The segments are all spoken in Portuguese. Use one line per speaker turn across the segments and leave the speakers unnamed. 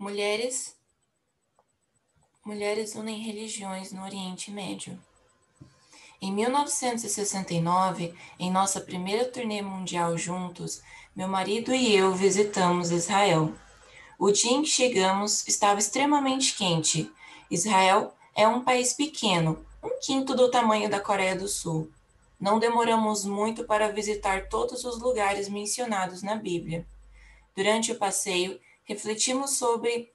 Mulheres Mulheres unem religiões no Oriente Médio. Em 1969, em nossa primeira turnê mundial juntos, meu marido e eu visitamos Israel. O dia em que chegamos estava extremamente quente. Israel é um país pequeno, um quinto do tamanho da Coreia do Sul. Não demoramos muito para visitar todos os lugares mencionados na Bíblia. Durante o passeio, refletimos sobre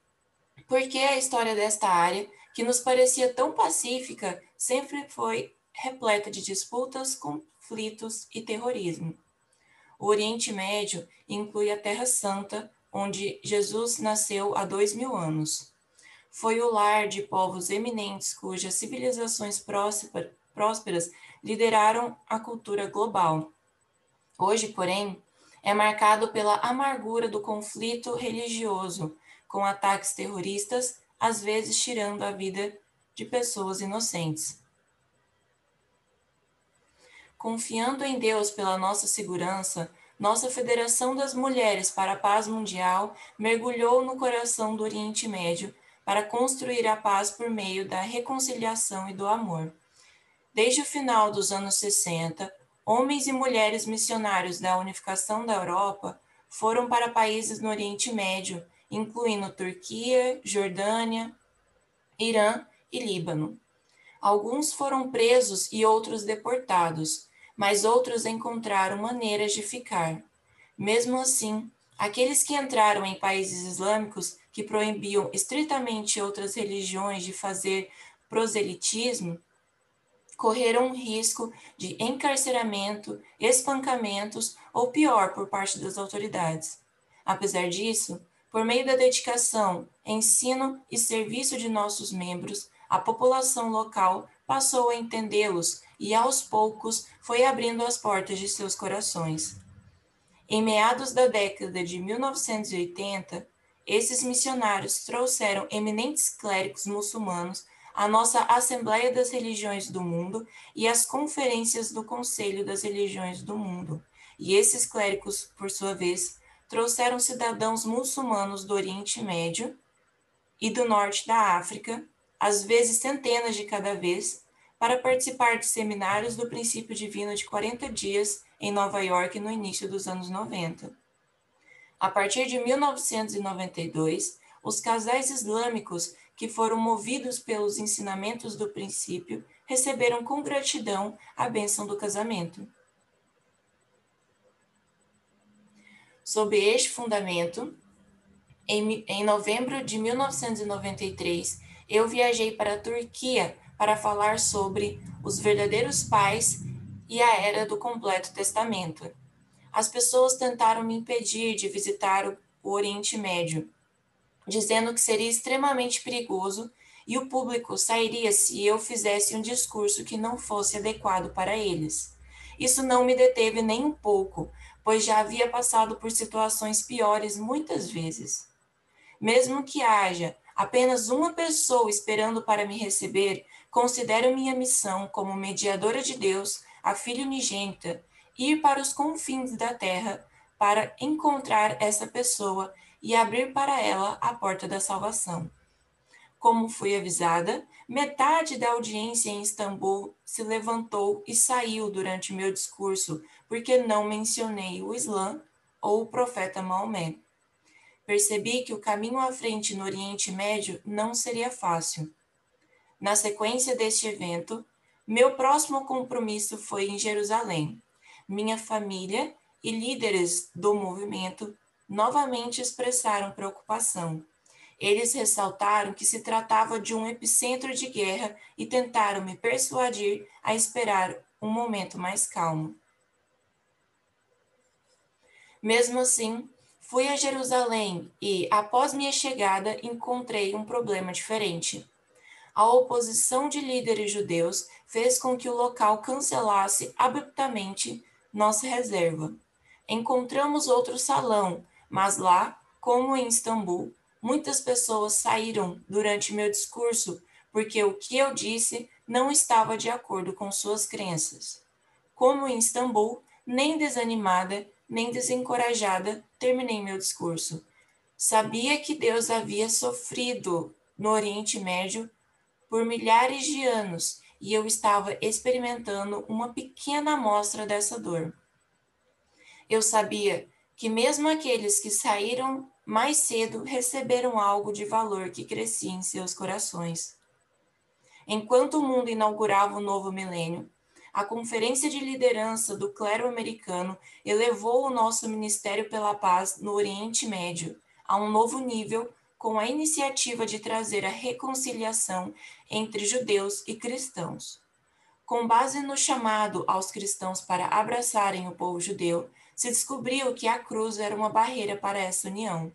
por que a história desta área, que nos parecia tão pacífica, sempre foi repleta de disputas, conflitos e terrorismo. O Oriente Médio inclui a Terra Santa, onde Jesus nasceu há dois mil anos. Foi o lar de povos eminentes cujas civilizações prósperas lideraram a cultura global. Hoje, porém, é marcado pela amargura do conflito religioso, com ataques terroristas, às vezes tirando a vida de pessoas inocentes. Confiando em Deus pela nossa segurança, nossa Federação das Mulheres para a Paz Mundial mergulhou no coração do Oriente Médio para construir a paz por meio da reconciliação e do amor. Desde o final dos anos 60, homens e mulheres missionários da unificação da Europa foram para países no Oriente Médio incluindo Turquia, Jordânia, Irã e Líbano. Alguns foram presos e outros deportados, mas outros encontraram maneiras de ficar. Mesmo assim, aqueles que entraram em países islâmicos que proibiam estritamente outras religiões de fazer proselitismo correram risco de encarceramento, espancamentos ou pior por parte das autoridades. Apesar disso, por meio da dedicação, ensino e serviço de nossos membros, a população local passou a entendê-los e, aos poucos, foi abrindo as portas de seus corações. Em meados da década de 1980, esses missionários trouxeram eminentes clérigos muçulmanos à nossa Assembleia das Religiões do Mundo e às conferências do Conselho das Religiões do Mundo. E esses clérigos, por sua vez, trouxeram cidadãos muçulmanos do Oriente Médio e do norte da África, às vezes centenas de cada vez, para participar de seminários do princípio divino de 40 dias em Nova York no início dos anos 90. A partir de 1992, os casais islâmicos que foram movidos pelos ensinamentos do princípio receberam com gratidão a bênção do casamento. Sob este fundamento, em, em novembro de 1993, eu viajei para a Turquia para falar sobre os verdadeiros pais e a era do completo testamento. As pessoas tentaram me impedir de visitar o, Oriente Médio, dizendo que seria extremamente perigoso e o público sairia se eu fizesse um discurso que não fosse adequado para eles. Isso não me deteve nem um pouco, pois já havia passado por situações piores muitas vezes. Mesmo que haja apenas uma pessoa esperando para me receber, considero minha missão como mediadora de Deus, a filha unigênita, ir para os confins da terra para encontrar essa pessoa e abrir para ela a porta da salvação. Como fui avisada, metade da audiência em Istambul se levantou e saiu durante meu discurso, porque não mencionei o Islã ou o profeta Maomé. Percebi que o caminho à frente no Oriente Médio não seria fácil. Na sequência deste evento, meu próximo compromisso foi em Jerusalém. Minha família e líderes do movimento novamente expressaram preocupação eles ressaltaram que se tratava de um epicentro de guerra e tentaram me persuadir a esperar um momento mais calmo. Mesmo assim, fui a Jerusalém e, após minha chegada, encontrei um problema diferente. A oposição de líderes judeus fez com que o local cancelasse abruptamente nossa reserva. Encontramos outro salão, mas lá, como em Istambul, Muitas pessoas saíram durante meu discurso porque o que eu disse não estava de acordo com suas crenças. Como em Istambul, nem desanimada, nem desencorajada, terminei meu discurso. Sabia que Deus havia sofrido no Oriente Médio por milhares de anos e eu estava experimentando uma pequena amostra dessa dor. Eu sabia que mesmo aqueles que saíram mais cedo receberam algo de valor que crescia em seus corações. Enquanto o mundo inaugurava o novo milênio, a Conferência de Liderança do Clero Americano elevou o nosso Ministério pela Paz no Oriente Médio a um novo nível com a iniciativa de trazer a reconciliação entre judeus e cristãos. Com base no chamado aos cristãos para abraçarem o povo judeu, se descobriu que a cruz era uma barreira para essa união.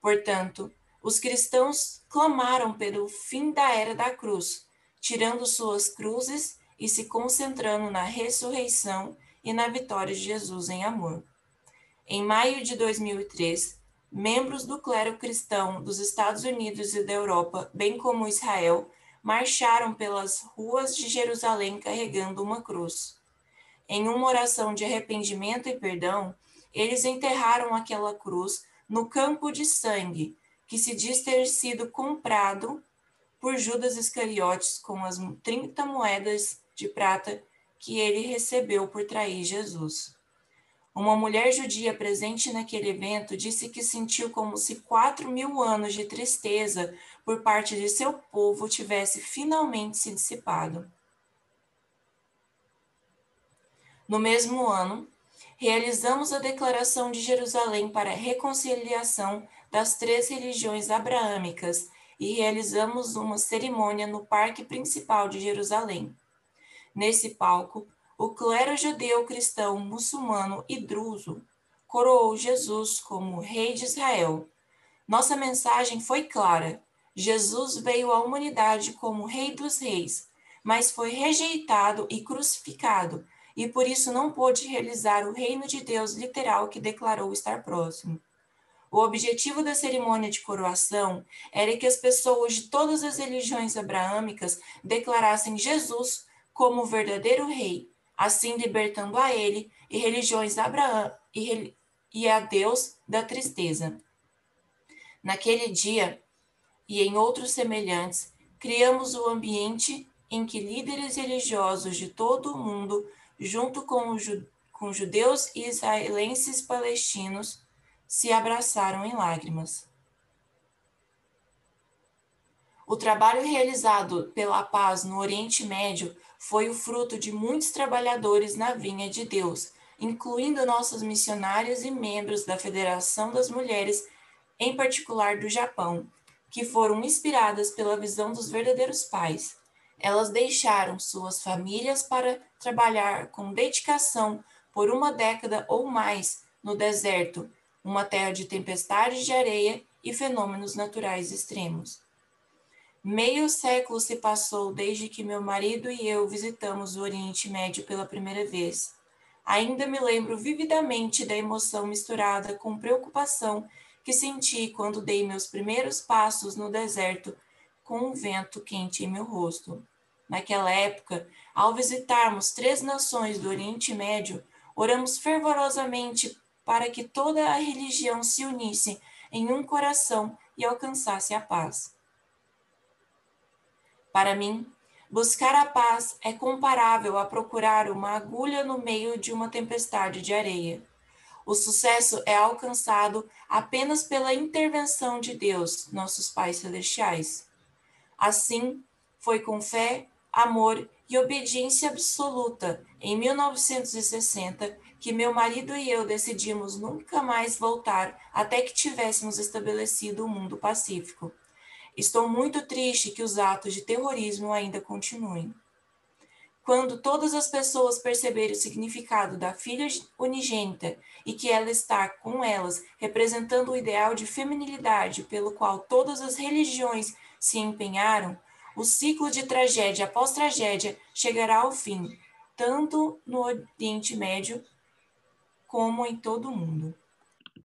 Portanto, os cristãos clamaram pelo fim da era da cruz, tirando suas cruzes e se concentrando na ressurreição e na vitória de Jesus em amor. Em maio de 2003, membros do clero cristão dos Estados Unidos e da Europa, bem como Israel, marcharam pelas ruas de Jerusalém carregando uma cruz. Em uma oração de arrependimento e perdão, eles enterraram aquela cruz no campo de sangue, que se diz ter sido comprado por Judas Iscariotes com as 30 moedas de prata que ele recebeu por trair Jesus. Uma mulher judia presente naquele evento disse que sentiu como se quatro mil anos de tristeza por parte de seu povo tivesse finalmente se dissipado. No mesmo ano, realizamos a Declaração de Jerusalém para a reconciliação das três religiões abraâmicas e realizamos uma cerimônia no Parque Principal de Jerusalém. Nesse palco, o clero judeu cristão muçulmano e druso coroou Jesus como Rei de Israel. Nossa mensagem foi clara: Jesus veio à humanidade como Rei dos Reis, mas foi rejeitado e crucificado e por isso não pôde realizar o reino de Deus literal que declarou estar próximo. O objetivo da cerimônia de coroação era que as pessoas de todas as religiões abraâmicas declarassem Jesus como o verdadeiro rei, assim libertando a ele e religiões Abraão e, e a Deus da tristeza. Naquele dia e em outros semelhantes, criamos o ambiente em que líderes religiosos de todo o mundo junto com, ju com judeus e israelenses palestinos, se abraçaram em lágrimas. O trabalho realizado pela paz no Oriente Médio foi o fruto de muitos trabalhadores na vinha de Deus, incluindo nossos missionários e membros da Federação das Mulheres, em particular do Japão, que foram inspiradas pela visão dos verdadeiros pais. Elas deixaram suas famílias para trabalhar com dedicação por uma década ou mais no deserto, uma terra de tempestades de areia e fenômenos naturais extremos. Meio século se passou desde que meu marido e eu visitamos o Oriente Médio pela primeira vez. Ainda me lembro vividamente da emoção misturada com preocupação que senti quando dei meus primeiros passos no deserto com um vento quente em meu rosto. Naquela época, ao visitarmos três nações do Oriente Médio, oramos fervorosamente para que toda a religião se unisse em um coração e alcançasse a paz. Para mim, buscar a paz é comparável a procurar uma agulha no meio de uma tempestade de areia. O sucesso é alcançado apenas pela intervenção de Deus, nossos pais celestiais. Assim, foi com fé, amor e obediência absoluta em 1960 que meu marido e eu decidimos nunca mais voltar até que tivéssemos estabelecido o um mundo pacífico. Estou muito triste que os atos de terrorismo ainda continuem. Quando todas as pessoas perceberem o significado da filha unigênita e que ela está com elas representando o ideal de feminilidade pelo qual todas as religiões se empenharam, o ciclo de tragédia após tragédia chegará ao fim, tanto no Oriente Médio como em todo o mundo.